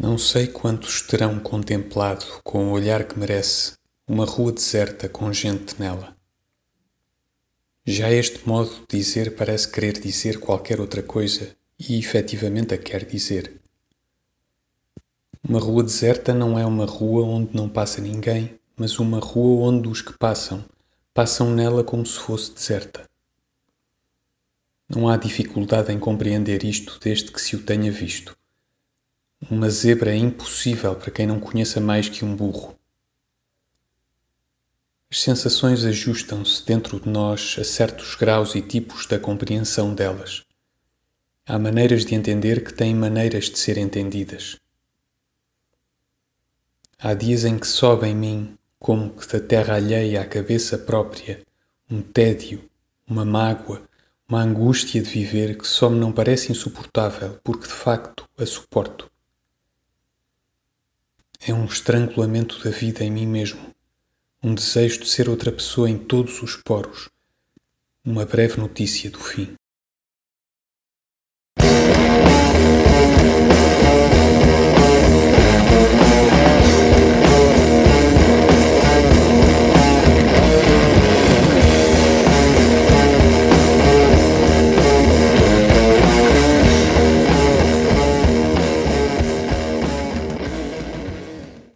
Não sei quantos terão contemplado com o olhar que merece uma rua deserta com gente nela. Já este modo de dizer parece querer dizer qualquer outra coisa e efetivamente a quer dizer. Uma rua deserta não é uma rua onde não passa ninguém, mas uma rua onde os que passam, passam nela como se fosse deserta. Não há dificuldade em compreender isto desde que se o tenha visto. Uma zebra é impossível para quem não conheça mais que um burro. As sensações ajustam-se dentro de nós a certos graus e tipos da compreensão delas. Há maneiras de entender que têm maneiras de ser entendidas. Há dias em que sobe em mim, como que da terra alheia à cabeça própria, um tédio, uma mágoa, uma angústia de viver que só me não parece insuportável porque de facto a suporto. É um estrangulamento da vida em mim mesmo, um desejo de ser outra pessoa em todos os poros, uma breve notícia do fim.